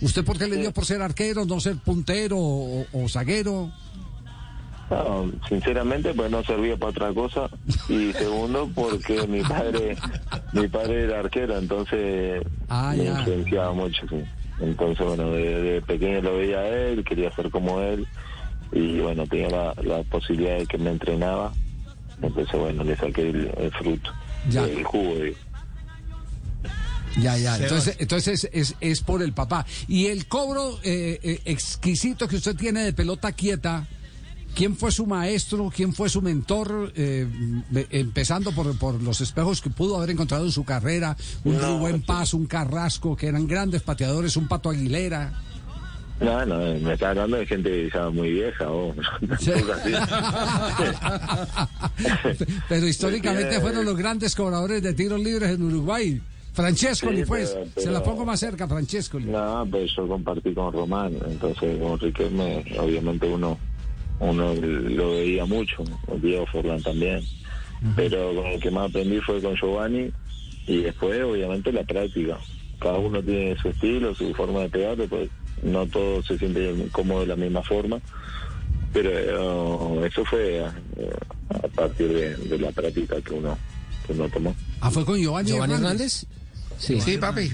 ¿Usted por qué le dio por ser arquero, no ser puntero o, o zaguero? No, sinceramente, pues no servía para otra cosa. Y segundo, porque mi padre, mi padre era arquero, entonces Ah, me ya. influenciaba mucho, sí. Entonces, bueno, de, de pequeño lo veía a él, quería ser como él. Y bueno, tenía la, la posibilidad de que me entrenaba. Entonces, bueno, le saqué el, el fruto, Ya. el jugo, digo. Ya, ya. Entonces, entonces es, es por el papá. Y el cobro eh, eh, exquisito que usted tiene de pelota quieta, ¿quién fue su maestro? ¿Quién fue su mentor? Eh, empezando por, por los espejos que pudo haber encontrado en su carrera, un No, Rubén sí. Paz, un Carrasco, que eran grandes pateadores, un Pato Aguilera. No, no, me está hablando de gente ya muy vieja, vos. Tampoco así. Pero históricamente fueron los grandes cobradores de tiros libres en Uruguay. Francescoli, Sí, pues. pero- Se la pongo más cerca, Francescoli. No, pues yo compartí con Román, entonces con Riquelme, obviamente uno uno lo veía mucho, Diego Forlán también, pero con el que más aprendí fue con Giovanni y después obviamente la práctica. Cada uno tiene su estilo, su forma de pegar, después no todos se sienten cómodos de la misma forma, pero eh, eso fue eh, a partir de, de la práctica que uno que uno tomó. Ah, fue con Giovanni, ¿Giovanni Hernández. Hernández? Sí. Sí, papi.